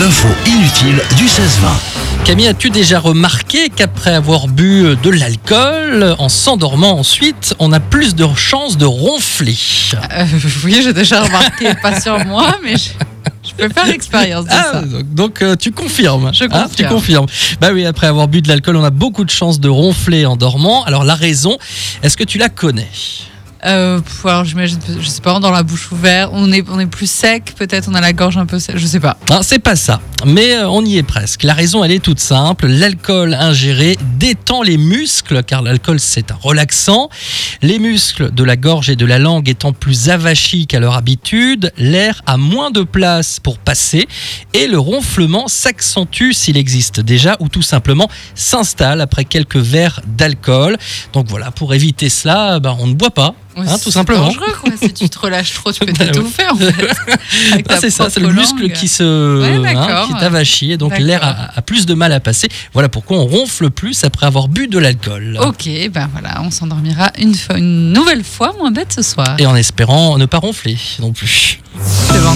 L'info inutile du 16-20. Camille, as-tu déjà remarqué qu'après avoir bu de l'alcool, en s'endormant ensuite, on a plus de chances de ronfler? Euh, oui, j'ai déjà remarqué, pas sur moi, mais je, je peux faire l'expérience de Ah, ça. donc, donc, euh, tu confirmes Je hein, tu confirme. confirmes. Bah oui, après avoir bu de l'alcool, on a beaucoup de chances de ronfler en dormant. Alors la raison, est-ce que tu la connais? Euh, alors j'imagine, je sais pas, dans la bouche ouverte, on est, on est plus sec, peut-être on a la gorge un peu sec, je sais pas. C'est pas ça, mais euh, on y est presque. La raison, elle est toute simple. L'alcool ingéré détend les muscles, car l'alcool, c'est un relaxant. Les muscles de la gorge et de la langue étant plus avachis qu'à leur habitude, l'air a moins de place pour passer et le ronflement s'accentue s'il existe déjà ou tout simplement s'installe après quelques verres d'alcool. Donc voilà, pour éviter cela, ben, on ne boit pas. Ouais, Hein, c'est tout simplement. dangereux, quoi. Si tu te relâches trop, tu peux Bah t'étouffer en fait. Ah, c'est ça, c'est le muscle qui se Ouais, d'accord. qui est avachi et donc l'air a, a plus de mal à passer. Voilà pourquoi on ronfle plus après avoir bu de l'alcool. Ok, ben voilà, on s'endormira une, une nouvelle fois moins bête ce soir. Et en espérant ne pas ronfler non plus.